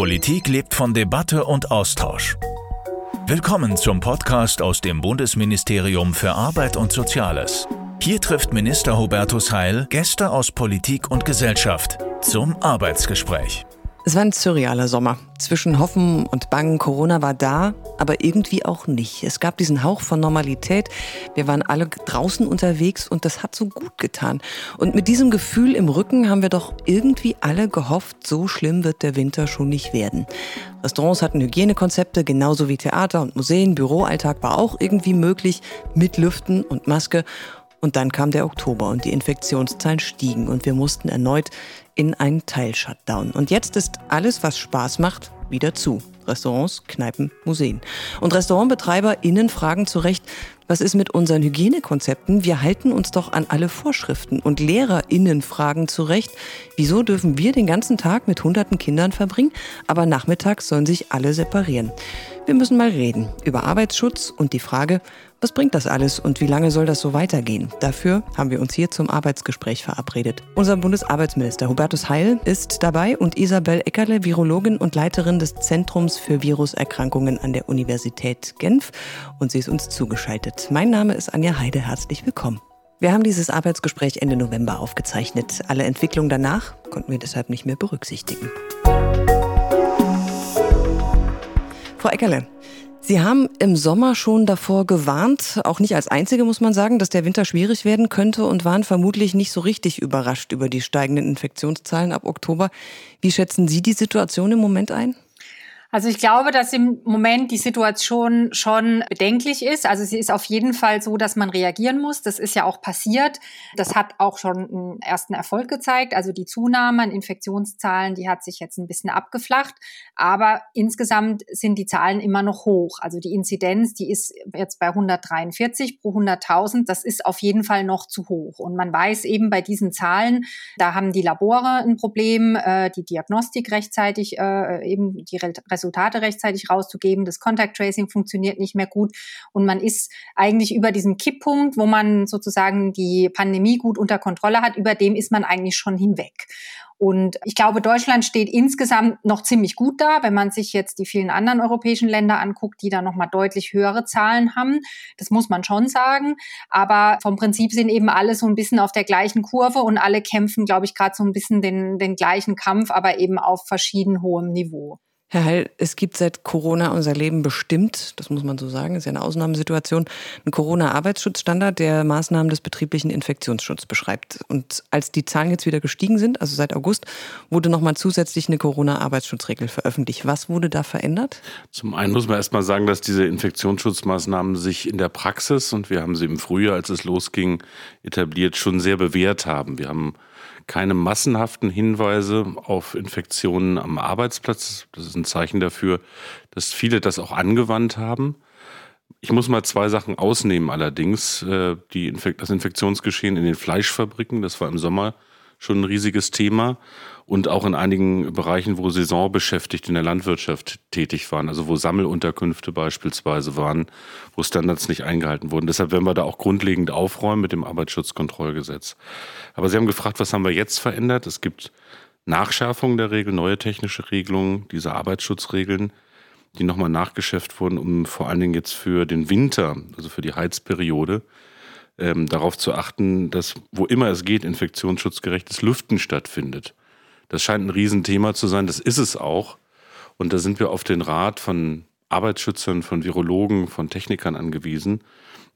Politik lebt von Debatte und Austausch. Willkommen zum Podcast aus dem Bundesministerium für Arbeit und Soziales. Hier trifft Minister Hubertus Heil Gäste aus Politik und Gesellschaft zum Arbeitsgespräch. Es war ein surrealer Sommer. Zwischen Hoffen und Bangen, Corona war da, aber irgendwie auch nicht. Es gab diesen Hauch von Normalität. Wir waren alle draußen unterwegs und das hat so gut getan. Und mit diesem Gefühl im Rücken haben wir doch irgendwie alle gehofft, so schlimm wird der Winter schon nicht werden. Restaurants hatten Hygienekonzepte, genauso wie Theater und Museen. Büroalltag war auch irgendwie möglich, mit Lüften und Maske. Und dann kam der Oktober und die Infektionszahlen stiegen und wir mussten erneut in einen Teil-Shutdown. Und jetzt ist alles, was Spaß macht, wieder zu. Restaurants, Kneipen, Museen. Und RestaurantbetreiberInnen fragen zu Recht, was ist mit unseren Hygienekonzepten? Wir halten uns doch an alle Vorschriften. Und LehrerInnen fragen zu Recht, wieso dürfen wir den ganzen Tag mit hunderten Kindern verbringen, aber nachmittags sollen sich alle separieren? Wir müssen mal reden über Arbeitsschutz und die Frage, was bringt das alles und wie lange soll das so weitergehen? Dafür haben wir uns hier zum Arbeitsgespräch verabredet. Unser Bundesarbeitsminister Hubertus Heil ist dabei und Isabel Eckerle, Virologin und Leiterin des Zentrums für Viruserkrankungen an der Universität Genf. Und sie ist uns zugeschaltet. Mein Name ist Anja Heide. Herzlich willkommen. Wir haben dieses Arbeitsgespräch Ende November aufgezeichnet. Alle Entwicklungen danach konnten wir deshalb nicht mehr berücksichtigen. Frau Eckerle, Sie haben im Sommer schon davor gewarnt, auch nicht als Einzige muss man sagen, dass der Winter schwierig werden könnte und waren vermutlich nicht so richtig überrascht über die steigenden Infektionszahlen ab Oktober. Wie schätzen Sie die Situation im Moment ein? Also ich glaube, dass im Moment die Situation schon bedenklich ist. Also sie ist auf jeden Fall so, dass man reagieren muss. Das ist ja auch passiert. Das hat auch schon einen ersten Erfolg gezeigt. Also die Zunahme an Infektionszahlen, die hat sich jetzt ein bisschen abgeflacht. Aber insgesamt sind die Zahlen immer noch hoch. Also die Inzidenz, die ist jetzt bei 143 pro 100.000. Das ist auf jeden Fall noch zu hoch. Und man weiß eben bei diesen Zahlen, da haben die Labore ein Problem, äh, die Diagnostik rechtzeitig, äh, eben die Resultate rechtzeitig rauszugeben. Das Contact Tracing funktioniert nicht mehr gut und man ist eigentlich über diesem Kipppunkt, wo man sozusagen die Pandemie gut unter Kontrolle hat, über dem ist man eigentlich schon hinweg. Und ich glaube, Deutschland steht insgesamt noch ziemlich gut da, wenn man sich jetzt die vielen anderen europäischen Länder anguckt, die da nochmal deutlich höhere Zahlen haben. Das muss man schon sagen. Aber vom Prinzip sind eben alle so ein bisschen auf der gleichen Kurve und alle kämpfen, glaube ich, gerade so ein bisschen den, den gleichen Kampf, aber eben auf verschieden hohem Niveau. Herr Heil, es gibt seit Corona unser Leben bestimmt, das muss man so sagen, ist ja eine Ausnahmesituation, einen Corona-Arbeitsschutzstandard, der Maßnahmen des betrieblichen Infektionsschutzes beschreibt. Und als die Zahlen jetzt wieder gestiegen sind, also seit August, wurde nochmal zusätzlich eine Corona-Arbeitsschutzregel veröffentlicht. Was wurde da verändert? Zum einen muss man erstmal sagen, dass diese Infektionsschutzmaßnahmen sich in der Praxis, und wir haben sie im Frühjahr, als es losging, etabliert, schon sehr bewährt haben. Wir haben keine massenhaften Hinweise auf Infektionen am Arbeitsplatz. Das ist ein Zeichen dafür, dass viele das auch angewandt haben. Ich muss mal zwei Sachen ausnehmen allerdings. Äh, die Infek das Infektionsgeschehen in den Fleischfabriken, das war im Sommer schon ein riesiges Thema und auch in einigen Bereichen, wo Saisonbeschäftigte in der Landwirtschaft tätig waren, also wo Sammelunterkünfte beispielsweise waren, wo Standards nicht eingehalten wurden. Deshalb werden wir da auch grundlegend aufräumen mit dem Arbeitsschutzkontrollgesetz. Aber Sie haben gefragt, was haben wir jetzt verändert? Es gibt Nachschärfungen der Regeln, neue technische Regelungen, diese Arbeitsschutzregeln, die nochmal nachgeschärft wurden, um vor allen Dingen jetzt für den Winter, also für die Heizperiode, ähm, darauf zu achten, dass wo immer es geht, infektionsschutzgerechtes Lüften stattfindet. Das scheint ein Riesenthema zu sein, das ist es auch. Und da sind wir auf den Rat von Arbeitsschützern, von Virologen, von Technikern angewiesen.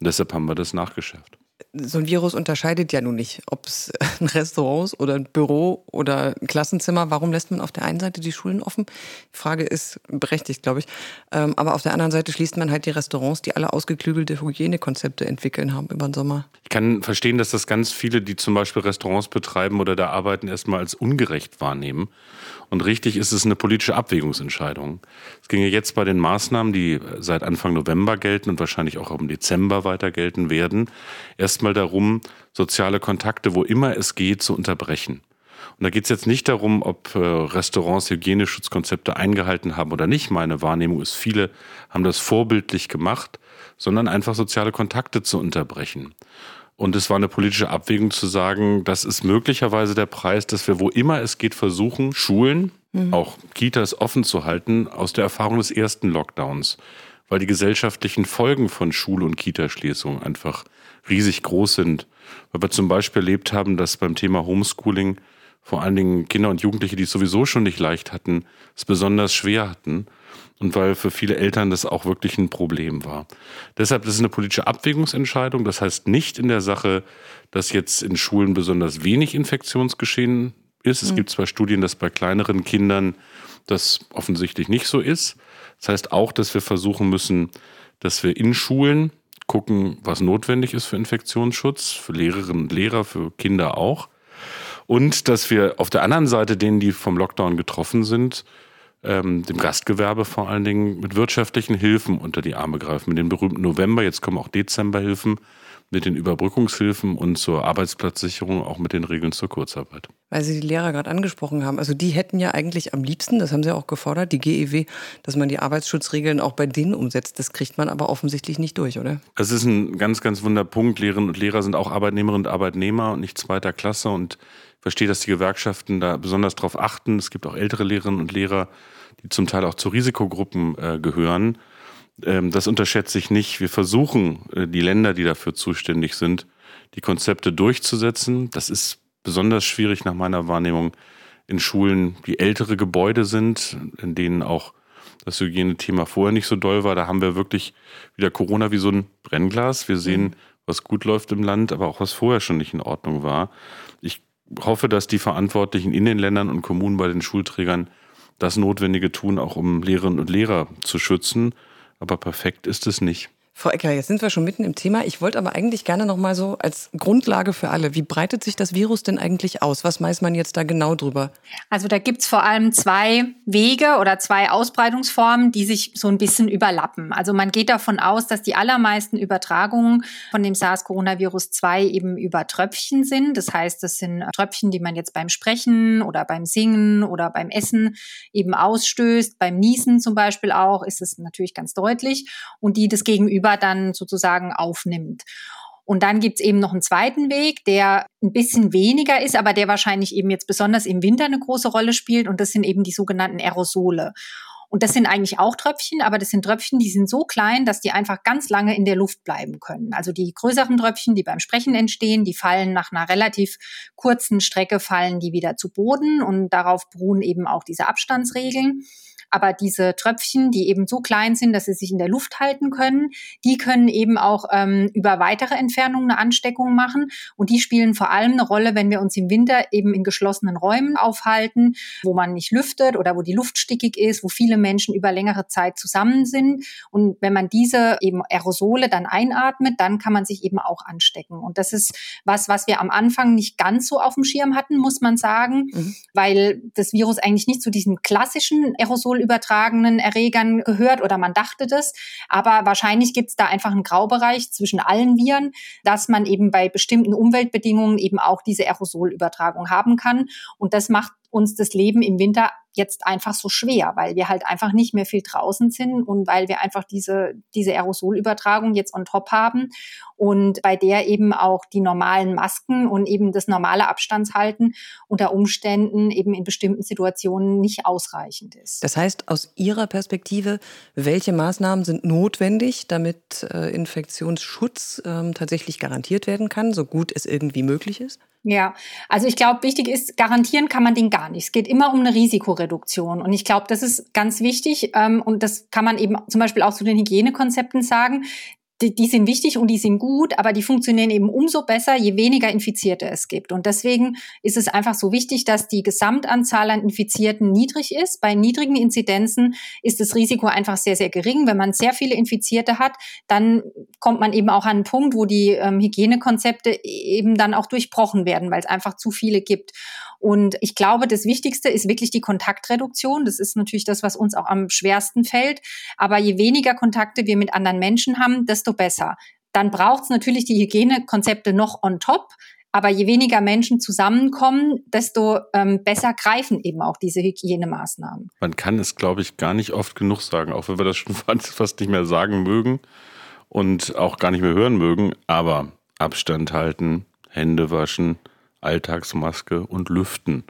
Und deshalb haben wir das nachgeschärft so ein Virus unterscheidet ja nun nicht, ob es ein Restaurant ist oder ein Büro oder ein Klassenzimmer. Warum lässt man auf der einen Seite die Schulen offen? Die Frage ist berechtigt, glaube ich. Ähm, aber auf der anderen Seite schließt man halt die Restaurants, die alle ausgeklügelte Hygienekonzepte entwickeln haben über den Sommer. Ich kann verstehen, dass das ganz viele, die zum Beispiel Restaurants betreiben oder da arbeiten, erstmal als ungerecht wahrnehmen. Und richtig ist es eine politische Abwägungsentscheidung. Es ginge jetzt bei den Maßnahmen, die seit Anfang November gelten und wahrscheinlich auch im Dezember weiter gelten werden, erstmal darum, soziale Kontakte, wo immer es geht, zu unterbrechen. Und da geht es jetzt nicht darum, ob äh, Restaurants Hygieneschutzkonzepte eingehalten haben oder nicht. Meine Wahrnehmung ist, viele haben das vorbildlich gemacht, sondern einfach soziale Kontakte zu unterbrechen. Und es war eine politische Abwägung zu sagen, das ist möglicherweise der Preis, dass wir, wo immer es geht, versuchen, Schulen, mhm. auch Kitas offen zu halten aus der Erfahrung des ersten Lockdowns, weil die gesellschaftlichen Folgen von Schule- und Kitaschließung einfach riesig groß sind. Weil wir zum Beispiel erlebt haben, dass beim Thema Homeschooling vor allen Dingen Kinder und Jugendliche, die es sowieso schon nicht leicht hatten, es besonders schwer hatten und weil für viele Eltern das auch wirklich ein Problem war. Deshalb ist es eine politische Abwägungsentscheidung. Das heißt nicht in der Sache, dass jetzt in Schulen besonders wenig Infektionsgeschehen ist. Es mhm. gibt zwar Studien, dass bei kleineren Kindern das offensichtlich nicht so ist. Das heißt auch, dass wir versuchen müssen, dass wir in Schulen gucken, was notwendig ist für Infektionsschutz, für Lehrerinnen und Lehrer, für Kinder auch. Und dass wir auf der anderen Seite denen, die vom Lockdown getroffen sind, ähm, dem Gastgewerbe vor allen Dingen mit wirtschaftlichen Hilfen unter die Arme greifen. Mit den berühmten November, jetzt kommen auch Dezemberhilfen, mit den Überbrückungshilfen und zur Arbeitsplatzsicherung, auch mit den Regeln zur Kurzarbeit. Weil Sie die Lehrer gerade angesprochen haben, also die hätten ja eigentlich am liebsten, das haben Sie auch gefordert, die GEW, dass man die Arbeitsschutzregeln auch bei denen umsetzt. Das kriegt man aber offensichtlich nicht durch, oder? Das ist ein ganz, ganz wunder Punkt. Lehrerinnen und Lehrer sind auch Arbeitnehmerinnen und Arbeitnehmer und nicht zweiter Klasse und ich verstehe, dass die Gewerkschaften da besonders darauf achten. Es gibt auch ältere Lehrerinnen und Lehrer, die zum Teil auch zu Risikogruppen äh, gehören. Ähm, das unterschätze ich nicht. Wir versuchen, äh, die Länder, die dafür zuständig sind, die Konzepte durchzusetzen. Das ist besonders schwierig nach meiner Wahrnehmung in Schulen, die ältere Gebäude sind, in denen auch das Hygienethema vorher nicht so doll war. Da haben wir wirklich wieder Corona wie so ein Brennglas. Wir sehen, mhm. was gut läuft im Land, aber auch was vorher schon nicht in Ordnung war. Ich hoffe, dass die Verantwortlichen in den Ländern und Kommunen bei den Schulträgern das Notwendige tun, auch um Lehrerinnen und Lehrer zu schützen. Aber perfekt ist es nicht. Frau Ecker, jetzt sind wir schon mitten im Thema. Ich wollte aber eigentlich gerne noch mal so als Grundlage für alle, wie breitet sich das Virus denn eigentlich aus? Was weiß man jetzt da genau drüber? Also da gibt's vor allem zwei Wege oder zwei Ausbreitungsformen, die sich so ein bisschen überlappen. Also man geht davon aus, dass die allermeisten Übertragungen von dem SARS-Coronavirus 2 eben über Tröpfchen sind. Das heißt, das sind Tröpfchen, die man jetzt beim Sprechen oder beim Singen oder beim Essen eben ausstößt. Beim Niesen zum Beispiel auch ist es natürlich ganz deutlich und die das Gegenüber Gegenüber dann sozusagen aufnimmt. Und dann gibt's eben noch einen zweiten Weg, der ein bisschen weniger ist, aber der wahrscheinlich eben jetzt besonders im Winter eine große Rolle spielt. Und das sind eben die sogenannten Aerosole. Und das sind eigentlich auch Tröpfchen, aber das sind Tröpfchen, die sind so klein, dass die einfach ganz lange in der Luft bleiben können. Also die größeren Tröpfchen, die beim Sprechen entstehen, die fallen nach einer relativ kurzen Strecke, fallen die wieder zu Boden und darauf beruhen eben auch diese Abstandsregeln. Aber diese Tröpfchen, die eben so klein sind, dass sie sich in der Luft halten können, die können eben auch ähm, über weitere Entfernungen eine Ansteckung machen. Und die spielen vor allem eine Rolle, wenn wir uns im Winter eben in geschlossenen Räumen aufhalten, wo man nicht lüftet oder wo die Luft stickig ist, wo viele Menschen über längere Zeit zusammen sind. Und wenn man diese eben Aerosole dann einatmet, dann kann man sich eben auch anstecken. Und das ist was, was wir am Anfang nicht ganz so auf dem Schirm hatten, muss man sagen, mhm. weil das Virus eigentlich nicht zu diesem klassischen Aerosol übertragenen Erregern gehört oder man dachte das. Aber wahrscheinlich gibt es da einfach einen Graubereich zwischen allen Viren, dass man eben bei bestimmten Umweltbedingungen eben auch diese Aerosolübertragung haben kann. Und das macht uns das Leben im Winter jetzt einfach so schwer, weil wir halt einfach nicht mehr viel draußen sind und weil wir einfach diese, diese Aerosolübertragung jetzt on top haben und bei der eben auch die normalen Masken und eben das normale Abstandshalten unter Umständen eben in bestimmten Situationen nicht ausreichend ist. Das heißt, aus Ihrer Perspektive, welche Maßnahmen sind notwendig, damit äh, Infektionsschutz äh, tatsächlich garantiert werden kann, so gut es irgendwie möglich ist? Ja, also ich glaube, wichtig ist, garantieren kann man den gar nicht. Es geht immer um eine Risikoreduktion. Und ich glaube, das ist ganz wichtig. Ähm, und das kann man eben zum Beispiel auch zu den Hygienekonzepten sagen die, die sind wichtig und die sind gut, aber die funktionieren eben umso besser, je weniger Infizierte es gibt. Und deswegen ist es einfach so wichtig, dass die Gesamtanzahl an Infizierten niedrig ist. Bei niedrigen Inzidenzen ist das Risiko einfach sehr, sehr gering. Wenn man sehr viele Infizierte hat, dann kommt man eben auch an einen Punkt, wo die ähm, Hygienekonzepte eben dann auch durchbrochen werden, weil es einfach zu viele gibt. Und ich glaube, das Wichtigste ist wirklich die Kontaktreduktion. Das ist natürlich das, was uns auch am schwersten fällt. Aber je weniger Kontakte wir mit anderen Menschen haben, desto besser. Dann braucht es natürlich die Hygienekonzepte noch on top. Aber je weniger Menschen zusammenkommen, desto ähm, besser greifen eben auch diese Hygienemaßnahmen. Man kann es, glaube ich, gar nicht oft genug sagen, auch wenn wir das schon fast nicht mehr sagen mögen und auch gar nicht mehr hören mögen. Aber Abstand halten, Hände waschen, Alltagsmaske und Lüften.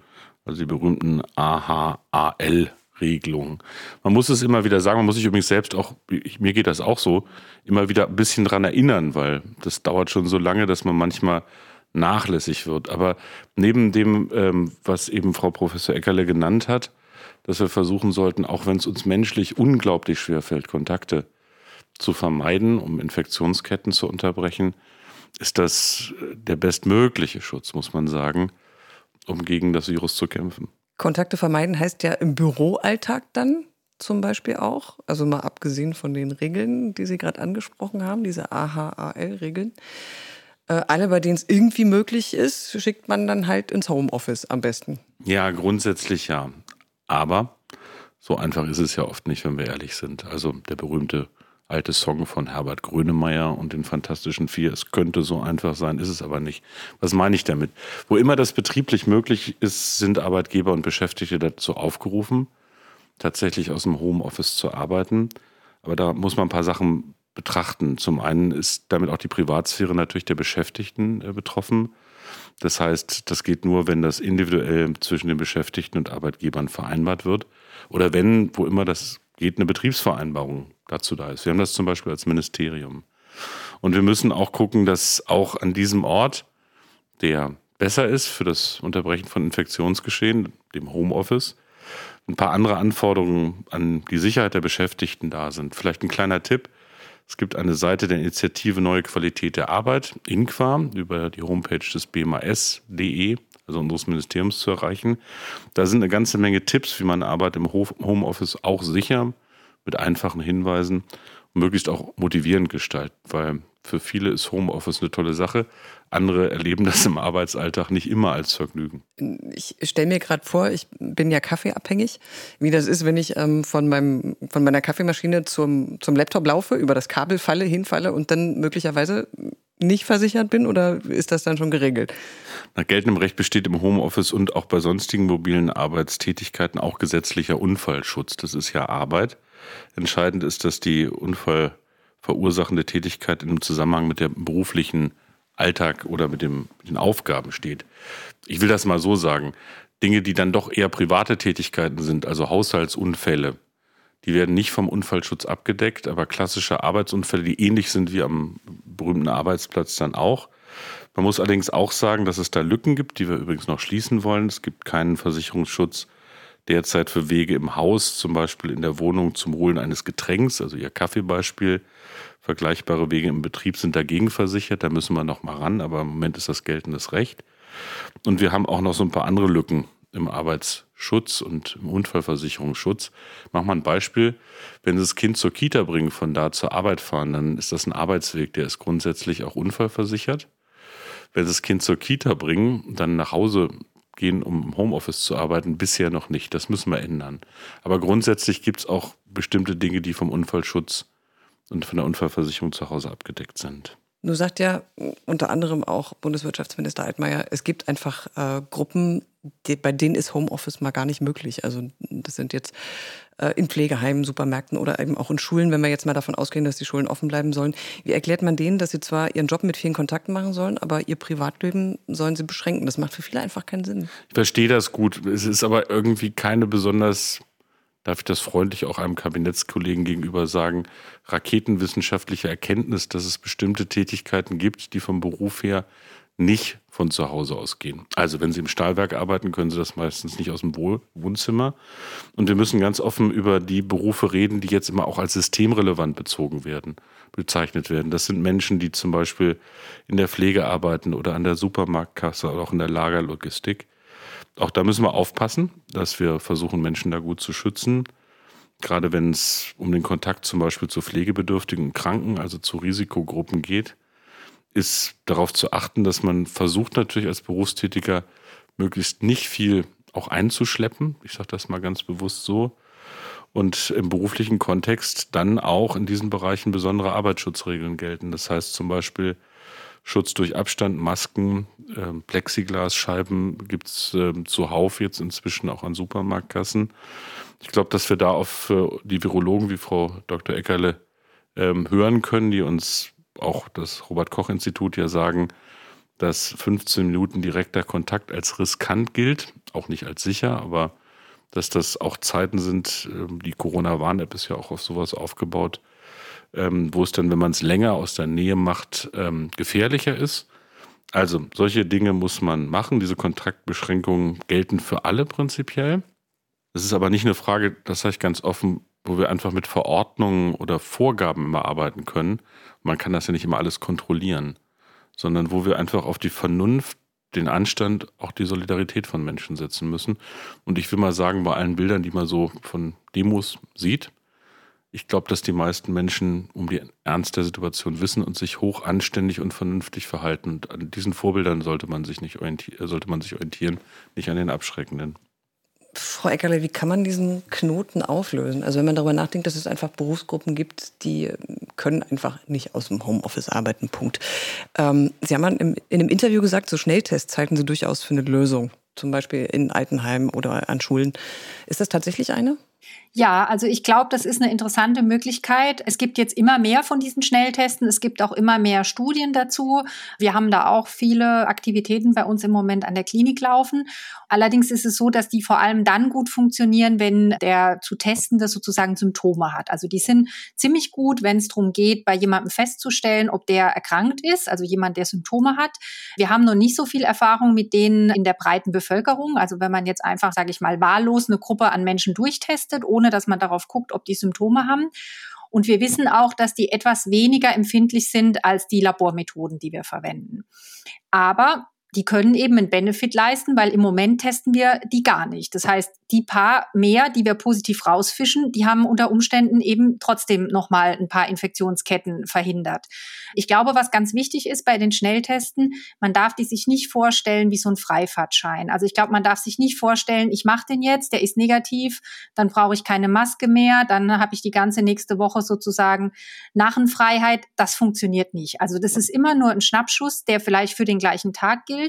also die berühmten AHAL-Regelungen. Man muss es immer wieder sagen, man muss sich übrigens selbst auch, ich, mir geht das auch so, immer wieder ein bisschen dran erinnern, weil das dauert schon so lange, dass man manchmal nachlässig wird. Aber neben dem, ähm, was eben Frau Professor Eckerle genannt hat, dass wir versuchen sollten, auch wenn es uns menschlich unglaublich schwer fällt, Kontakte zu vermeiden, um Infektionsketten zu unterbrechen, ist das äh, der bestmögliche Schutz, muss man sagen, um gegen das Virus zu kämpfen. Kontakte vermeiden heißt ja im Büroalltag dann zum Beispiel auch, also mal abgesehen von den Regeln, die Sie gerade angesprochen haben, diese AHAL-Regeln. Äh, alle, bei denen es irgendwie möglich ist, schickt man dann halt ins Homeoffice am besten. Ja, grundsätzlich ja. Aber so einfach ist es ja oft nicht, wenn wir ehrlich sind. Also der berühmte alte Song von Herbert Grönemeyer und den Fantastischen Vier. Es könnte so einfach sein, ist es aber nicht. Was meine ich damit? Wo immer das betrieblich möglich ist, sind Arbeitgeber und Beschäftigte dazu aufgerufen, tatsächlich aus dem Homeoffice zu arbeiten. Aber da muss man ein paar Sachen betrachten. Zum einen ist damit auch die Privatsphäre natürlich der Beschäftigten äh, betroffen. Das heißt, das geht nur, wenn das individuell zwischen den Beschäftigten und Arbeitgebern vereinbart wird. Oder wenn, wo immer das geht, eine Betriebsvereinbarung dazu da ist. Wir haben das zum Beispiel als Ministerium. Und wir müssen auch gucken, dass auch an diesem Ort, der besser ist für das Unterbrechen von Infektionsgeschehen, dem Homeoffice, ein paar andere Anforderungen an die Sicherheit der Beschäftigten da sind. Vielleicht ein kleiner Tipp. Es gibt eine Seite der Initiative Neue Qualität der Arbeit, INQUA, über die Homepage des BMAS.de, also unseres Ministeriums zu erreichen. Da sind eine ganze Menge Tipps, wie man Arbeit im Homeoffice auch sicher mit einfachen Hinweisen und möglichst auch motivierend gestaltet, weil für viele ist Homeoffice eine tolle Sache. Andere erleben das im Arbeitsalltag nicht immer als Vergnügen. Ich stelle mir gerade vor, ich bin ja kaffeeabhängig, wie das ist, wenn ich ähm, von, meinem, von meiner Kaffeemaschine zum, zum Laptop laufe, über das Kabel falle, hinfalle und dann möglicherweise nicht versichert bin oder ist das dann schon geregelt? Nach geltendem Recht besteht im Homeoffice und auch bei sonstigen mobilen Arbeitstätigkeiten auch gesetzlicher Unfallschutz. Das ist ja Arbeit. Entscheidend ist, dass die unfallverursachende Tätigkeit einem Zusammenhang mit dem beruflichen Alltag oder mit, dem, mit den Aufgaben steht. Ich will das mal so sagen. Dinge, die dann doch eher private Tätigkeiten sind, also Haushaltsunfälle, die werden nicht vom Unfallschutz abgedeckt, aber klassische Arbeitsunfälle, die ähnlich sind wie am berühmten Arbeitsplatz dann auch. Man muss allerdings auch sagen, dass es da Lücken gibt, die wir übrigens noch schließen wollen. Es gibt keinen Versicherungsschutz derzeit für Wege im Haus, zum Beispiel in der Wohnung zum Holen eines Getränks, also Ihr Kaffeebeispiel. Vergleichbare Wege im Betrieb sind dagegen versichert, da müssen wir noch mal ran, aber im Moment ist das geltendes Recht. Und wir haben auch noch so ein paar andere Lücken im Arbeitsschutz und im Unfallversicherungsschutz. Mach mal ein Beispiel. Wenn Sie das Kind zur Kita bringen, von da zur Arbeit fahren, dann ist das ein Arbeitsweg, der ist grundsätzlich auch unfallversichert. Wenn Sie das Kind zur Kita bringen, dann nach Hause gehen, um im Homeoffice zu arbeiten, bisher noch nicht. Das müssen wir ändern. Aber grundsätzlich gibt es auch bestimmte Dinge, die vom Unfallschutz und von der Unfallversicherung zu Hause abgedeckt sind. Du sagt ja unter anderem auch Bundeswirtschaftsminister Altmaier, es gibt einfach äh, Gruppen, die, bei denen ist Homeoffice mal gar nicht möglich. Also das sind jetzt äh, in Pflegeheimen, Supermärkten oder eben auch in Schulen, wenn wir jetzt mal davon ausgehen, dass die Schulen offen bleiben sollen. Wie erklärt man denen, dass sie zwar ihren Job mit vielen Kontakten machen sollen, aber ihr Privatleben sollen sie beschränken? Das macht für viele einfach keinen Sinn. Ich verstehe das gut. Es ist aber irgendwie keine besonders darf ich das freundlich auch einem Kabinettskollegen gegenüber sagen, raketenwissenschaftliche Erkenntnis, dass es bestimmte Tätigkeiten gibt, die vom Beruf her nicht von zu Hause aus gehen. Also wenn Sie im Stahlwerk arbeiten, können Sie das meistens nicht aus dem Wohnzimmer. Und wir müssen ganz offen über die Berufe reden, die jetzt immer auch als systemrelevant bezogen werden, bezeichnet werden. Das sind Menschen, die zum Beispiel in der Pflege arbeiten oder an der Supermarktkasse oder auch in der Lagerlogistik. Auch da müssen wir aufpassen, dass wir versuchen, Menschen da gut zu schützen. Gerade wenn es um den Kontakt zum Beispiel zu pflegebedürftigen Kranken, also zu Risikogruppen geht, ist darauf zu achten, dass man versucht natürlich als Berufstätiger möglichst nicht viel auch einzuschleppen. Ich sage das mal ganz bewusst so. Und im beruflichen Kontext dann auch in diesen Bereichen besondere Arbeitsschutzregeln gelten. Das heißt zum Beispiel, Schutz durch Abstand, Masken, äh, Plexiglasscheiben gibt es äh, zuhauf jetzt inzwischen auch an Supermarktkassen. Ich glaube, dass wir da auf äh, die Virologen wie Frau Dr. Eckerle ähm, hören können, die uns auch das Robert Koch Institut ja sagen, dass 15 Minuten direkter Kontakt als riskant gilt, auch nicht als sicher, aber dass das auch Zeiten sind, ähm, die Corona-Warn-App ist ja auch auf sowas aufgebaut, ähm, wo es dann, wenn man es länger aus der Nähe macht, ähm, gefährlicher ist. Also solche Dinge muss man machen. Diese Kontaktbeschränkungen gelten für alle prinzipiell. Es ist aber nicht eine Frage, das sage ich ganz offen, wo wir einfach mit Verordnungen oder Vorgaben immer arbeiten können. Man kann das ja nicht immer alles kontrollieren, sondern wo wir einfach auf die Vernunft, den Anstand, auch die Solidarität von Menschen setzen müssen. Und ich will mal sagen, bei allen Bildern, die man so von Demos sieht, ich glaube, dass die meisten Menschen um die Ernst der Situation wissen und sich hoch anständig und vernünftig verhalten. Und an diesen Vorbildern sollte man sich nicht orientieren, sollte man sich orientieren, nicht an den abschreckenden. Frau Eckerle, wie kann man diesen Knoten auflösen? Also wenn man darüber nachdenkt, dass es einfach Berufsgruppen gibt, die können einfach nicht aus dem Homeoffice arbeiten, Punkt. Ähm, Sie haben in einem Interview gesagt, so Schnelltests halten Sie durchaus für eine Lösung, zum Beispiel in Altenheimen oder an Schulen. Ist das tatsächlich eine? Ja, also ich glaube, das ist eine interessante Möglichkeit. Es gibt jetzt immer mehr von diesen Schnelltesten. Es gibt auch immer mehr Studien dazu. Wir haben da auch viele Aktivitäten bei uns im Moment an der Klinik laufen. Allerdings ist es so, dass die vor allem dann gut funktionieren, wenn der zu Testende sozusagen Symptome hat. Also die sind ziemlich gut, wenn es darum geht, bei jemandem festzustellen, ob der erkrankt ist, also jemand, der Symptome hat. Wir haben noch nicht so viel Erfahrung mit denen in der breiten Bevölkerung. Also wenn man jetzt einfach, sage ich mal, wahllos eine Gruppe an Menschen durchtestet, ohne ohne dass man darauf guckt, ob die Symptome haben. Und wir wissen auch, dass die etwas weniger empfindlich sind als die Labormethoden, die wir verwenden. Aber die können eben einen Benefit leisten, weil im Moment testen wir die gar nicht. Das heißt, die paar mehr, die wir positiv rausfischen, die haben unter Umständen eben trotzdem nochmal ein paar Infektionsketten verhindert. Ich glaube, was ganz wichtig ist bei den Schnelltesten, man darf die sich nicht vorstellen wie so ein Freifahrtschein. Also ich glaube, man darf sich nicht vorstellen, ich mache den jetzt, der ist negativ, dann brauche ich keine Maske mehr, dann habe ich die ganze nächste Woche sozusagen Nachenfreiheit. Das funktioniert nicht. Also das ist immer nur ein Schnappschuss, der vielleicht für den gleichen Tag gilt.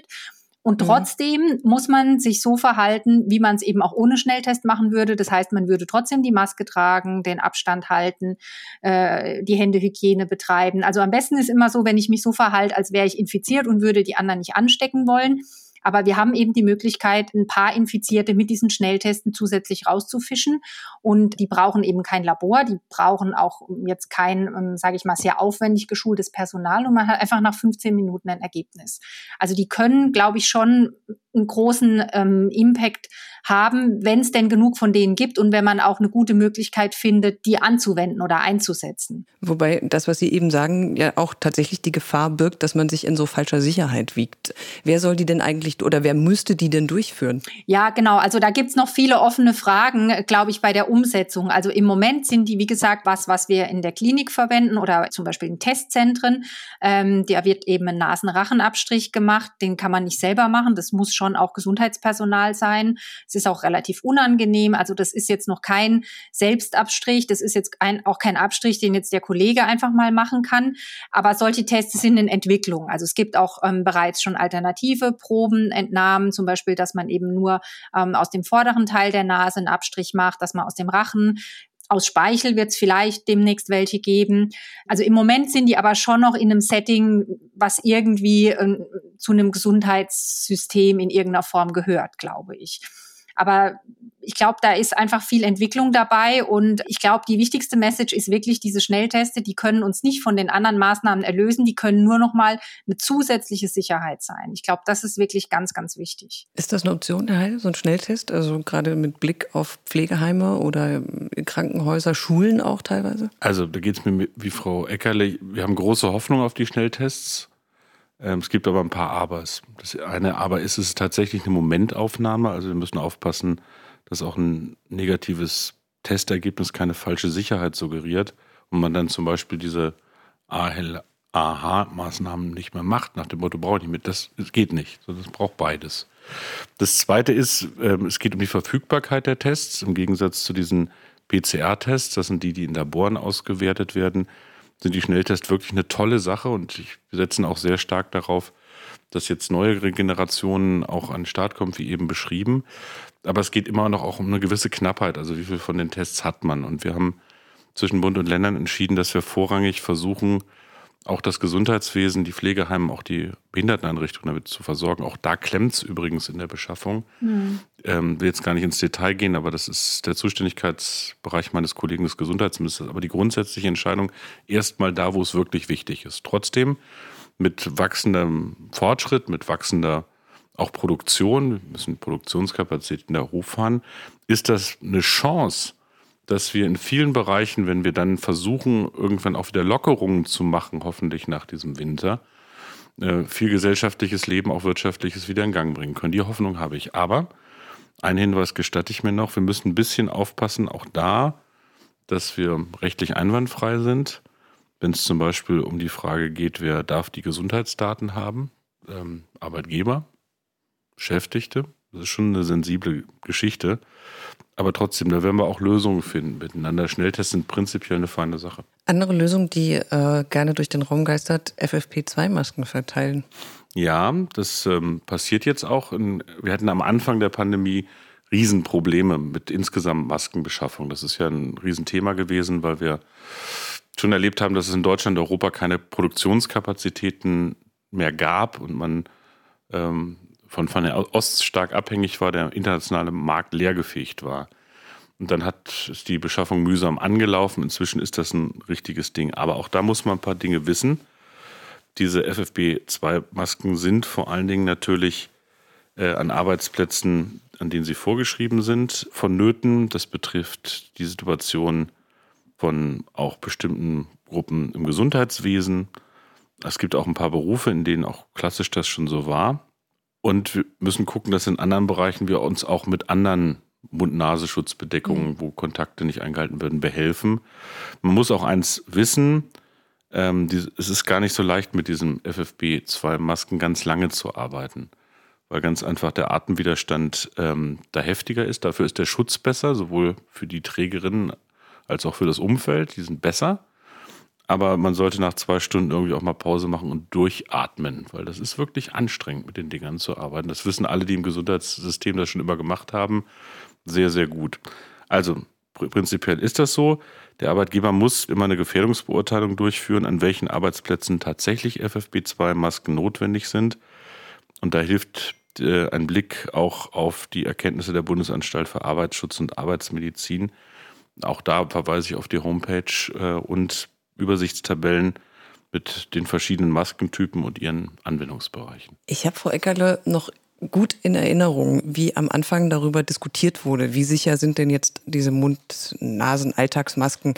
Und mhm. trotzdem muss man sich so verhalten, wie man es eben auch ohne Schnelltest machen würde. Das heißt, man würde trotzdem die Maske tragen, den Abstand halten, äh, die Händehygiene betreiben. Also am besten ist immer so, wenn ich mich so verhalte, als wäre ich infiziert und würde die anderen nicht anstecken wollen. Aber wir haben eben die Möglichkeit, ein paar Infizierte mit diesen Schnelltesten zusätzlich rauszufischen. Und die brauchen eben kein Labor, die brauchen auch jetzt kein, ähm, sage ich mal, sehr aufwendig geschultes Personal und man hat einfach nach 15 Minuten ein Ergebnis. Also die können, glaube ich, schon einen großen ähm, Impact haben, wenn es denn genug von denen gibt und wenn man auch eine gute Möglichkeit findet, die anzuwenden oder einzusetzen. Wobei das, was Sie eben sagen, ja auch tatsächlich die Gefahr birgt, dass man sich in so falscher Sicherheit wiegt. Wer soll die denn eigentlich oder wer müsste die denn durchführen? Ja, genau. Also da gibt's noch viele offene Fragen, glaube ich, bei der Umsetzung. Also im Moment sind die, wie gesagt, was, was wir in der Klinik verwenden oder zum Beispiel in Testzentren. Ähm, da wird eben ein Nasenrachenabstrich gemacht. Den kann man nicht selber machen. Das muss schon auch Gesundheitspersonal sein. Es ist auch relativ unangenehm. Also das ist jetzt noch kein Selbstabstrich. Das ist jetzt ein, auch kein Abstrich, den jetzt der Kollege einfach mal machen kann. Aber solche Tests sind in Entwicklung. Also es gibt auch ähm, bereits schon alternative Probenentnahmen, zum Beispiel, dass man eben nur ähm, aus dem vorderen Teil der Nase einen Abstrich macht, dass man aus dem Rachen aus Speichel wird es vielleicht demnächst welche geben. Also im Moment sind die aber schon noch in einem Setting, was irgendwie äh, zu einem Gesundheitssystem in irgendeiner Form gehört, glaube ich. Aber ich glaube, da ist einfach viel Entwicklung dabei und ich glaube, die wichtigste Message ist wirklich diese Schnellteste, die können uns nicht von den anderen Maßnahmen erlösen, die können nur noch mal eine zusätzliche Sicherheit sein. Ich glaube, das ist wirklich ganz ganz wichtig. Ist das eine Option, Herr Heil, so ein Schnelltest, also gerade mit Blick auf Pflegeheime oder Krankenhäuser, Schulen auch teilweise? Also, da geht es mir wie Frau Eckerle, wir haben große Hoffnung auf die Schnelltests. Ähm, es gibt aber ein paar Abers. Das eine Aber ist es tatsächlich eine Momentaufnahme. Also wir müssen aufpassen, dass auch ein negatives Testergebnis keine falsche Sicherheit suggeriert und man dann zum Beispiel diese AHA-Maßnahmen nicht mehr macht, nach dem Motto, brauche ich nicht mit. Das, das geht nicht. Das braucht beides. Das zweite ist, ähm, es geht um die Verfügbarkeit der Tests im Gegensatz zu diesen PCR-Tests. Das sind die, die in Laboren ausgewertet werden sind die Schnelltests wirklich eine tolle Sache und ich, wir setzen auch sehr stark darauf, dass jetzt neuere Generationen auch an den Start kommen, wie eben beschrieben. Aber es geht immer noch auch um eine gewisse Knappheit, also wie viel von den Tests hat man. Und wir haben zwischen Bund und Ländern entschieden, dass wir vorrangig versuchen, auch das Gesundheitswesen, die Pflegeheime, auch die Behinderteneinrichtungen damit zu versorgen. Auch da klemmt es übrigens in der Beschaffung. Mhm. Ähm, will jetzt gar nicht ins Detail gehen, aber das ist der Zuständigkeitsbereich meines Kollegen des Gesundheitsministers. Aber die grundsätzliche Entscheidung erstmal da, wo es wirklich wichtig ist. Trotzdem mit wachsendem Fortschritt, mit wachsender auch Produktion, wir müssen Produktionskapazitäten da hochfahren, ist das eine Chance, dass wir in vielen Bereichen, wenn wir dann versuchen, irgendwann auch wieder Lockerungen zu machen, hoffentlich nach diesem Winter, äh, viel gesellschaftliches Leben, auch wirtschaftliches wieder in Gang bringen können. Die Hoffnung habe ich. Aber ein Hinweis gestatte ich mir noch, wir müssen ein bisschen aufpassen, auch da, dass wir rechtlich einwandfrei sind. Wenn es zum Beispiel um die Frage geht, wer darf die Gesundheitsdaten haben, ähm, Arbeitgeber, Beschäftigte, das ist schon eine sensible Geschichte. Aber trotzdem, da werden wir auch Lösungen finden miteinander. Schnelltests sind prinzipiell eine feine Sache. Andere Lösung, die äh, gerne durch den Raum geistert, FFP2-Masken verteilen. Ja, das ähm, passiert jetzt auch. In, wir hatten am Anfang der Pandemie Riesenprobleme mit insgesamt Maskenbeschaffung. Das ist ja ein Riesenthema gewesen, weil wir schon erlebt haben, dass es in Deutschland und Europa keine Produktionskapazitäten mehr gab und man ähm, von, von der Ost stark abhängig war, der internationale Markt leergefegt war. Und dann hat ist die Beschaffung mühsam angelaufen. Inzwischen ist das ein richtiges Ding. Aber auch da muss man ein paar Dinge wissen. Diese FFP2-Masken sind vor allen Dingen natürlich äh, an Arbeitsplätzen, an denen sie vorgeschrieben sind, vonnöten. Das betrifft die Situation von auch bestimmten Gruppen im Gesundheitswesen. Es gibt auch ein paar Berufe, in denen auch klassisch das schon so war. Und wir müssen gucken, dass in anderen Bereichen wir uns auch mit anderen Mund-Nasenschutzbedeckungen, mhm. wo Kontakte nicht eingehalten werden, behelfen. Man muss auch eins wissen, ähm, die, es ist gar nicht so leicht, mit diesen FFP2-Masken ganz lange zu arbeiten, weil ganz einfach der Atemwiderstand ähm, da heftiger ist. Dafür ist der Schutz besser, sowohl für die Trägerinnen als auch für das Umfeld. Die sind besser aber man sollte nach zwei Stunden irgendwie auch mal Pause machen und durchatmen, weil das ist wirklich anstrengend, mit den Dingern zu arbeiten. Das wissen alle, die im Gesundheitssystem das schon immer gemacht haben, sehr, sehr gut. Also prinzipiell ist das so. Der Arbeitgeber muss immer eine Gefährdungsbeurteilung durchführen, an welchen Arbeitsplätzen tatsächlich FFP2-Masken notwendig sind. Und da hilft äh, ein Blick auch auf die Erkenntnisse der Bundesanstalt für Arbeitsschutz und Arbeitsmedizin. Auch da verweise ich auf die Homepage äh, und Übersichtstabellen mit den verschiedenen Maskentypen und ihren Anwendungsbereichen. Ich habe Frau Eckerle noch gut in Erinnerung, wie am Anfang darüber diskutiert wurde. Wie sicher sind denn jetzt diese Mund-Nasen-Alltagsmasken,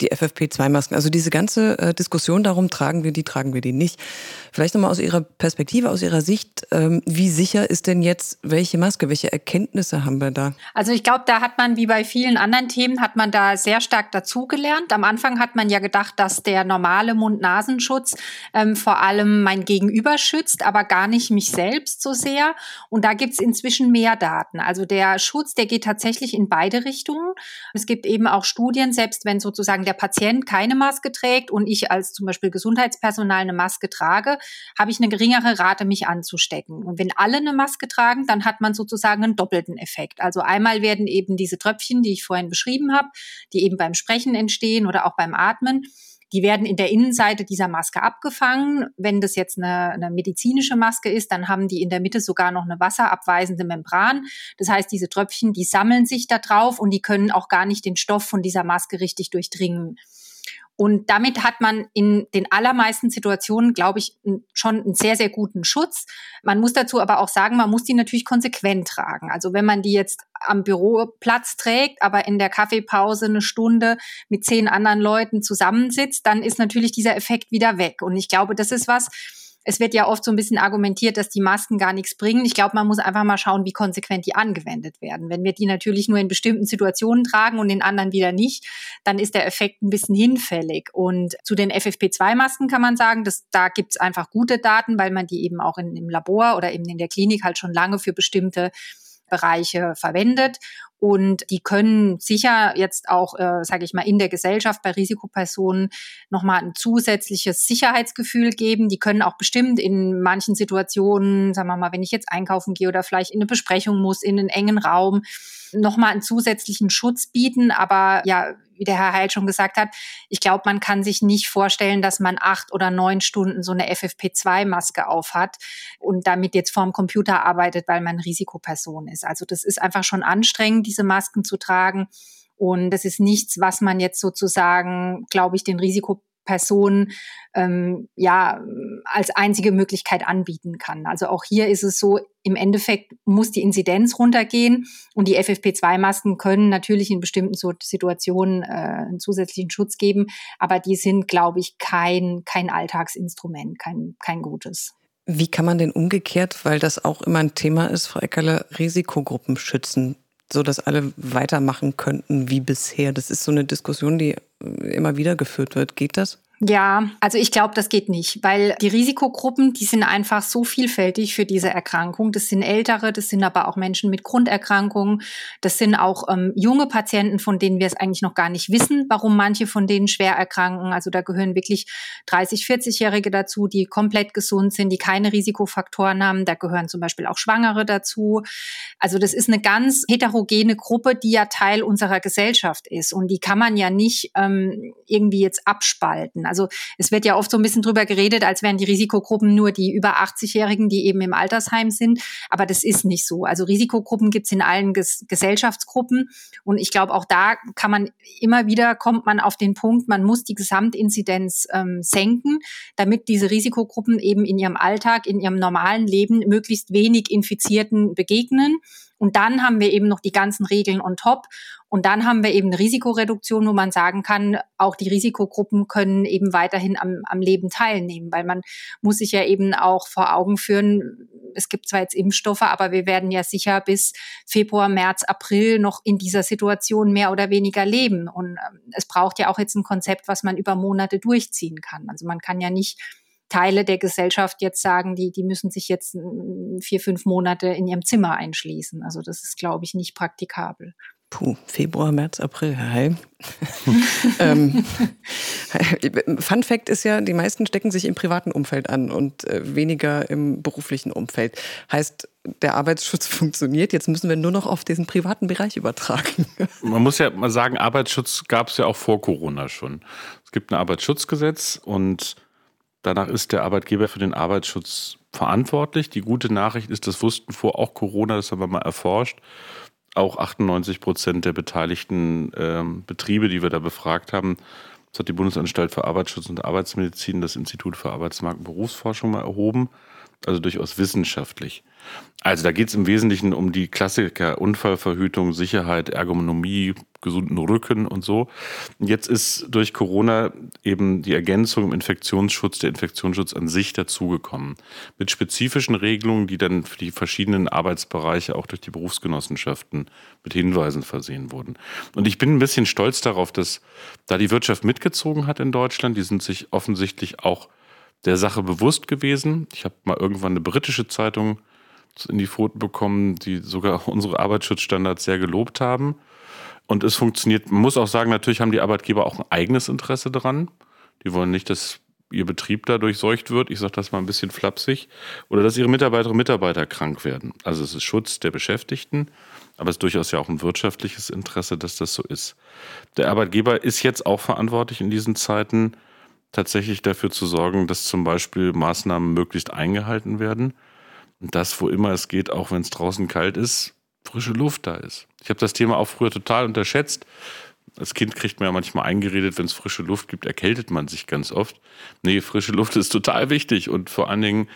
die FFP2-Masken? Also diese ganze äh, Diskussion darum, tragen wir die, tragen wir die nicht. Vielleicht nochmal aus Ihrer Perspektive, aus Ihrer Sicht, ähm, wie sicher ist denn jetzt welche Maske? Welche Erkenntnisse haben wir da? Also ich glaube, da hat man, wie bei vielen anderen Themen, hat man da sehr stark dazugelernt. Am Anfang hat man ja gedacht, dass der normale Mund-Nasenschutz ähm, vor allem mein Gegenüber schützt, aber gar nicht mich selbst so sehr. Und da gibt es inzwischen mehr Daten. Also der Schutz, der geht tatsächlich in beide Richtungen. Es gibt eben auch Studien, selbst wenn sozusagen der Patient keine Maske trägt und ich als zum Beispiel Gesundheitspersonal eine Maske trage, habe ich eine geringere Rate, mich anzustecken. Und wenn alle eine Maske tragen, dann hat man sozusagen einen doppelten Effekt. Also einmal werden eben diese Tröpfchen, die ich vorhin beschrieben habe, die eben beim Sprechen entstehen oder auch beim Atmen, die werden in der Innenseite dieser Maske abgefangen. Wenn das jetzt eine, eine, medizinische Maske ist, dann haben die in der Mitte sogar noch eine wasserabweisende Membran. Das heißt, diese Tröpfchen, die sammeln sich da drauf und die können auch gar nicht den Stoff von dieser Maske richtig durchdringen. Und damit hat man in den allermeisten Situationen, glaube ich, schon einen sehr, sehr guten Schutz. Man muss dazu aber auch sagen, man muss die natürlich konsequent tragen. Also wenn man die jetzt am Büroplatz trägt, aber in der Kaffeepause eine Stunde mit zehn anderen Leuten zusammensitzt, dann ist natürlich dieser Effekt wieder weg. Und ich glaube, das ist was, es wird ja oft so ein bisschen argumentiert, dass die Masken gar nichts bringen. Ich glaube, man muss einfach mal schauen, wie konsequent die angewendet werden. Wenn wir die natürlich nur in bestimmten Situationen tragen und in anderen wieder nicht, dann ist der Effekt ein bisschen hinfällig. Und zu den FFP2-Masken kann man sagen, dass da gibt es einfach gute Daten, weil man die eben auch in, im Labor oder eben in der Klinik halt schon lange für bestimmte Bereiche verwendet. Und die können sicher jetzt auch, äh, sage ich mal, in der Gesellschaft bei Risikopersonen nochmal ein zusätzliches Sicherheitsgefühl geben. Die können auch bestimmt in manchen Situationen, sagen wir mal, wenn ich jetzt einkaufen gehe oder vielleicht in eine Besprechung muss, in einen engen Raum, nochmal einen zusätzlichen Schutz bieten. Aber ja, wie der Herr Heil schon gesagt hat, ich glaube, man kann sich nicht vorstellen, dass man acht oder neun Stunden so eine FFP2-Maske aufhat und damit jetzt vorm Computer arbeitet, weil man Risikoperson ist. Also das ist einfach schon anstrengend, diese Masken zu tragen. Und das ist nichts, was man jetzt sozusagen, glaube ich, den Risikopersonen ähm, ja als einzige Möglichkeit anbieten kann. Also auch hier ist es so, im Endeffekt muss die Inzidenz runtergehen und die FFP2-Masken können natürlich in bestimmten Situationen äh, einen zusätzlichen Schutz geben, aber die sind, glaube ich, kein, kein Alltagsinstrument, kein, kein gutes. Wie kann man denn umgekehrt, weil das auch immer ein Thema ist, Frau Eckerle, Risikogruppen schützen? So dass alle weitermachen könnten wie bisher. Das ist so eine Diskussion, die immer wieder geführt wird. Geht das? Ja, also ich glaube, das geht nicht, weil die Risikogruppen, die sind einfach so vielfältig für diese Erkrankung. Das sind Ältere, das sind aber auch Menschen mit Grunderkrankungen, das sind auch ähm, junge Patienten, von denen wir es eigentlich noch gar nicht wissen, warum manche von denen schwer erkranken. Also da gehören wirklich 30, 40-Jährige dazu, die komplett gesund sind, die keine Risikofaktoren haben. Da gehören zum Beispiel auch Schwangere dazu. Also das ist eine ganz heterogene Gruppe, die ja Teil unserer Gesellschaft ist und die kann man ja nicht ähm, irgendwie jetzt abspalten. Also es wird ja oft so ein bisschen drüber geredet, als wären die Risikogruppen nur die über 80-Jährigen, die eben im Altersheim sind. Aber das ist nicht so. Also Risikogruppen gibt es in allen Ges Gesellschaftsgruppen. Und ich glaube, auch da kann man immer wieder, kommt man auf den Punkt, man muss die Gesamtinzidenz ähm, senken, damit diese Risikogruppen eben in ihrem Alltag, in ihrem normalen Leben möglichst wenig Infizierten begegnen. Und dann haben wir eben noch die ganzen Regeln on top. Und dann haben wir eben eine Risikoreduktion, wo man sagen kann, auch die Risikogruppen können eben weiterhin am, am Leben teilnehmen, weil man muss sich ja eben auch vor Augen führen, es gibt zwar jetzt Impfstoffe, aber wir werden ja sicher bis Februar, März, April noch in dieser Situation mehr oder weniger leben. Und ähm, es braucht ja auch jetzt ein Konzept, was man über Monate durchziehen kann. Also man kann ja nicht Teile der Gesellschaft jetzt sagen, die, die müssen sich jetzt mm, vier, fünf Monate in ihrem Zimmer einschließen. Also das ist, glaube ich, nicht praktikabel. Puh, Februar, März, April, hi. ähm, Fun Fact ist ja, die meisten stecken sich im privaten Umfeld an und äh, weniger im beruflichen Umfeld. Heißt, der Arbeitsschutz funktioniert. Jetzt müssen wir nur noch auf diesen privaten Bereich übertragen. Man muss ja mal sagen, Arbeitsschutz gab es ja auch vor Corona schon. Es gibt ein Arbeitsschutzgesetz und Danach ist der Arbeitgeber für den Arbeitsschutz verantwortlich. Die gute Nachricht ist, das wussten vor auch Corona, das haben wir mal erforscht. Auch 98 Prozent der beteiligten äh, Betriebe, die wir da befragt haben, das hat die Bundesanstalt für Arbeitsschutz und Arbeitsmedizin, das Institut für Arbeitsmarkt und Berufsforschung mal erhoben, also durchaus wissenschaftlich. Also da geht es im Wesentlichen um die Klassiker Unfallverhütung, Sicherheit, Ergonomie, gesunden Rücken und so. Jetzt ist durch Corona eben die Ergänzung im Infektionsschutz, der Infektionsschutz an sich dazugekommen. Mit spezifischen Regelungen, die dann für die verschiedenen Arbeitsbereiche auch durch die Berufsgenossenschaften mit Hinweisen versehen wurden. Und ich bin ein bisschen stolz darauf, dass da die Wirtschaft mitgezogen hat in Deutschland. Die sind sich offensichtlich auch der Sache bewusst gewesen. Ich habe mal irgendwann eine britische Zeitung in die Pfoten bekommen, die sogar unsere Arbeitsschutzstandards sehr gelobt haben. Und es funktioniert, man muss auch sagen, natürlich haben die Arbeitgeber auch ein eigenes Interesse daran. Die wollen nicht, dass ihr Betrieb da durchseucht wird, ich sage das mal ein bisschen flapsig, oder dass ihre Mitarbeiterinnen und Mitarbeiter krank werden. Also es ist Schutz der Beschäftigten, aber es ist durchaus ja auch ein wirtschaftliches Interesse, dass das so ist. Der Arbeitgeber ist jetzt auch verantwortlich in diesen Zeiten, tatsächlich dafür zu sorgen, dass zum Beispiel Maßnahmen möglichst eingehalten werden. Und das, wo immer es geht, auch wenn es draußen kalt ist, frische Luft da ist. Ich habe das Thema auch früher total unterschätzt. Als Kind kriegt man ja manchmal eingeredet, wenn es frische Luft gibt, erkältet man sich ganz oft. Nee, frische Luft ist total wichtig und vor allen Dingen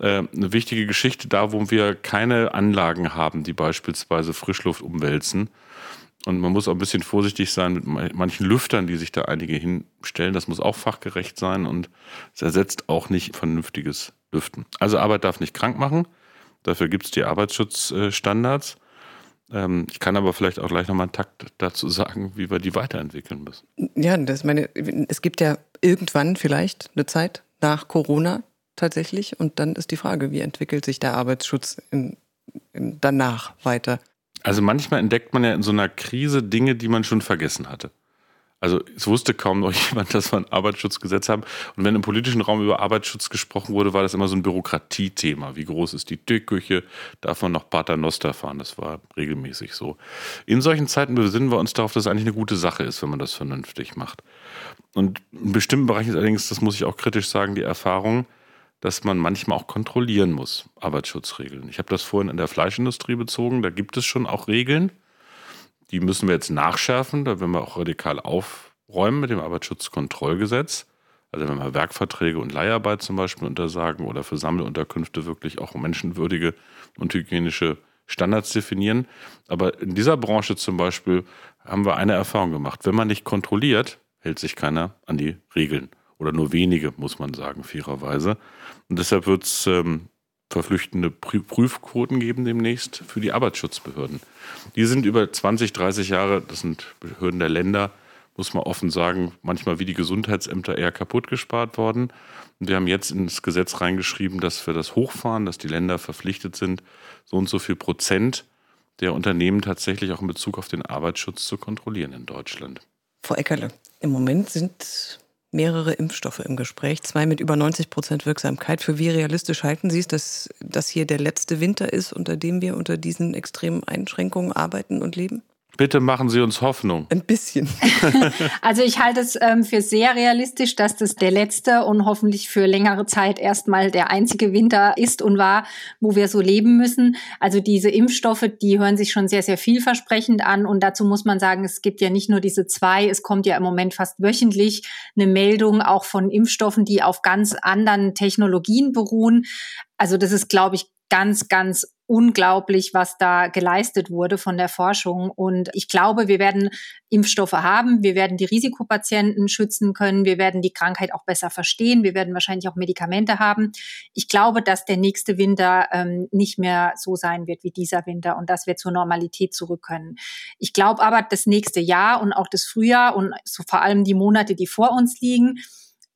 äh, eine wichtige Geschichte da, wo wir keine Anlagen haben, die beispielsweise Frischluft umwälzen. Und man muss auch ein bisschen vorsichtig sein mit manchen Lüftern, die sich da einige hinstellen. Das muss auch fachgerecht sein und es ersetzt auch nicht vernünftiges Lüften. Also Arbeit darf nicht krank machen. Dafür gibt es die Arbeitsschutzstandards. Ähm, ich kann aber vielleicht auch gleich nochmal einen Takt dazu sagen, wie wir die weiterentwickeln müssen. Ja, das meine, es gibt ja irgendwann vielleicht eine Zeit nach Corona tatsächlich. Und dann ist die Frage, wie entwickelt sich der Arbeitsschutz in, in danach weiter? Also manchmal entdeckt man ja in so einer Krise Dinge, die man schon vergessen hatte. Also es wusste kaum noch jemand, dass wir ein Arbeitsschutzgesetz haben. Und wenn im politischen Raum über Arbeitsschutz gesprochen wurde, war das immer so ein Bürokratiethema. Wie groß ist die Tierküche? Darf man noch Paternoster fahren? Das war regelmäßig so. In solchen Zeiten besinnen wir uns darauf, dass es eigentlich eine gute Sache ist, wenn man das vernünftig macht. Und in bestimmten Bereichen ist allerdings, das muss ich auch kritisch sagen, die Erfahrung, dass man manchmal auch kontrollieren muss, Arbeitsschutzregeln. Ich habe das vorhin in der Fleischindustrie bezogen, da gibt es schon auch Regeln. Die müssen wir jetzt nachschärfen, da werden wir auch radikal aufräumen mit dem Arbeitsschutzkontrollgesetz. Also wenn wir Werkverträge und Leiharbeit zum Beispiel untersagen oder für Sammelunterkünfte wirklich auch menschenwürdige und hygienische Standards definieren. Aber in dieser Branche zum Beispiel haben wir eine Erfahrung gemacht. Wenn man nicht kontrolliert, hält sich keiner an die Regeln. Oder nur wenige, muss man sagen, fairerweise. Und deshalb wird es ähm, verflüchtende Prüfquoten geben demnächst für die Arbeitsschutzbehörden. Die sind über 20, 30 Jahre, das sind Behörden der Länder, muss man offen sagen, manchmal wie die Gesundheitsämter eher kaputt gespart worden. Und wir haben jetzt ins Gesetz reingeschrieben, dass wir das hochfahren, dass die Länder verpflichtet sind, so und so viel Prozent der Unternehmen tatsächlich auch in Bezug auf den Arbeitsschutz zu kontrollieren in Deutschland. Frau Eckerle, im Moment sind mehrere Impfstoffe im Gespräch, zwei mit über 90 Prozent Wirksamkeit. Für wie realistisch halten Sie es, dass das hier der letzte Winter ist, unter dem wir unter diesen extremen Einschränkungen arbeiten und leben? Bitte machen Sie uns Hoffnung. Ein bisschen. also ich halte es ähm, für sehr realistisch, dass das der letzte und hoffentlich für längere Zeit erstmal der einzige Winter ist und war, wo wir so leben müssen. Also diese Impfstoffe, die hören sich schon sehr, sehr vielversprechend an. Und dazu muss man sagen, es gibt ja nicht nur diese zwei, es kommt ja im Moment fast wöchentlich eine Meldung auch von Impfstoffen, die auf ganz anderen Technologien beruhen. Also das ist, glaube ich, ganz, ganz unglaublich, was da geleistet wurde von der Forschung. Und ich glaube, wir werden Impfstoffe haben, wir werden die Risikopatienten schützen können, wir werden die Krankheit auch besser verstehen, wir werden wahrscheinlich auch Medikamente haben. Ich glaube, dass der nächste Winter ähm, nicht mehr so sein wird wie dieser Winter und dass wir zur Normalität zurück können. Ich glaube aber, das nächste Jahr und auch das Frühjahr und so vor allem die Monate, die vor uns liegen,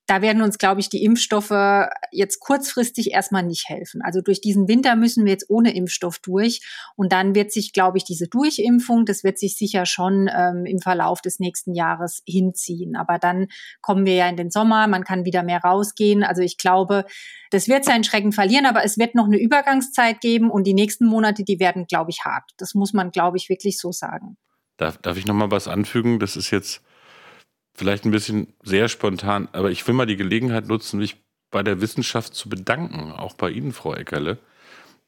da werden uns, glaube ich, die Impfstoffe jetzt kurzfristig erstmal nicht helfen. Also durch diesen Winter müssen wir jetzt ohne Impfstoff durch. Und dann wird sich, glaube ich, diese Durchimpfung, das wird sich sicher schon ähm, im Verlauf des nächsten Jahres hinziehen. Aber dann kommen wir ja in den Sommer, man kann wieder mehr rausgehen. Also ich glaube, das wird seinen Schrecken verlieren, aber es wird noch eine Übergangszeit geben und die nächsten Monate, die werden, glaube ich, hart. Das muss man, glaube ich, wirklich so sagen. Darf, darf ich noch mal was anfügen? Das ist jetzt vielleicht ein bisschen sehr spontan, aber ich will mal die Gelegenheit nutzen, mich bei der Wissenschaft zu bedanken, auch bei Ihnen, Frau Eckerle,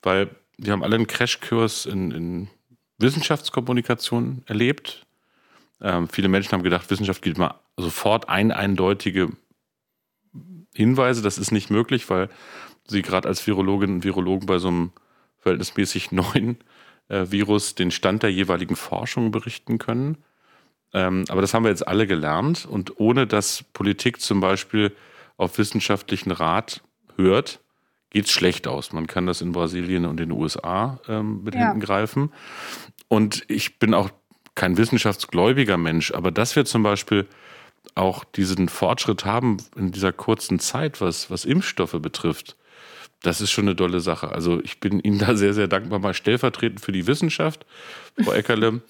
weil wir haben alle einen Crashkurs in, in Wissenschaftskommunikation erlebt. Ähm, viele Menschen haben gedacht, Wissenschaft gibt mal sofort ein eindeutige Hinweise. Das ist nicht möglich, weil Sie gerade als Virologinnen und Virologen bei so einem verhältnismäßig neuen äh, Virus den Stand der jeweiligen Forschung berichten können. Ähm, aber das haben wir jetzt alle gelernt und ohne dass Politik zum Beispiel auf wissenschaftlichen Rat hört, geht es schlecht aus. Man kann das in Brasilien und in den USA ähm, mit ja. hinten greifen. Und ich bin auch kein wissenschaftsgläubiger Mensch, aber dass wir zum Beispiel auch diesen Fortschritt haben in dieser kurzen Zeit, was, was Impfstoffe betrifft, das ist schon eine tolle Sache. Also ich bin Ihnen da sehr, sehr dankbar, mal stellvertretend für die Wissenschaft, Frau Eckerle.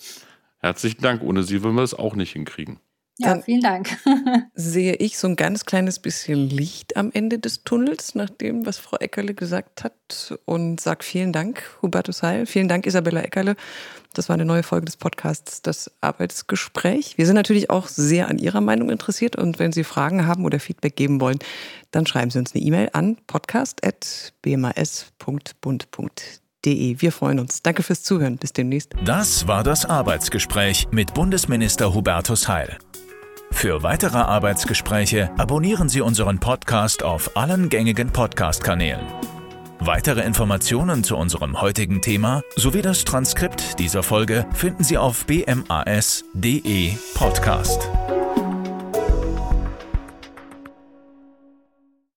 Herzlichen Dank. Ohne Sie würden wir es auch nicht hinkriegen. Ja, vielen Dank. sehe ich so ein ganz kleines bisschen Licht am Ende des Tunnels, nach dem, was Frau Eckerle gesagt hat. Und sage vielen Dank, Hubertus Heil. Vielen Dank, Isabella Eckerle. Das war eine neue Folge des Podcasts Das Arbeitsgespräch. Wir sind natürlich auch sehr an Ihrer Meinung interessiert. Und wenn Sie Fragen haben oder Feedback geben wollen, dann schreiben Sie uns eine E-Mail an podcast.bmas.bund.de wir freuen uns. Danke fürs Zuhören. Bis demnächst. Das war das Arbeitsgespräch mit Bundesminister Hubertus Heil. Für weitere Arbeitsgespräche abonnieren Sie unseren Podcast auf allen gängigen Podcast-Kanälen. Weitere Informationen zu unserem heutigen Thema sowie das Transkript dieser Folge finden Sie auf bmas.de Podcast.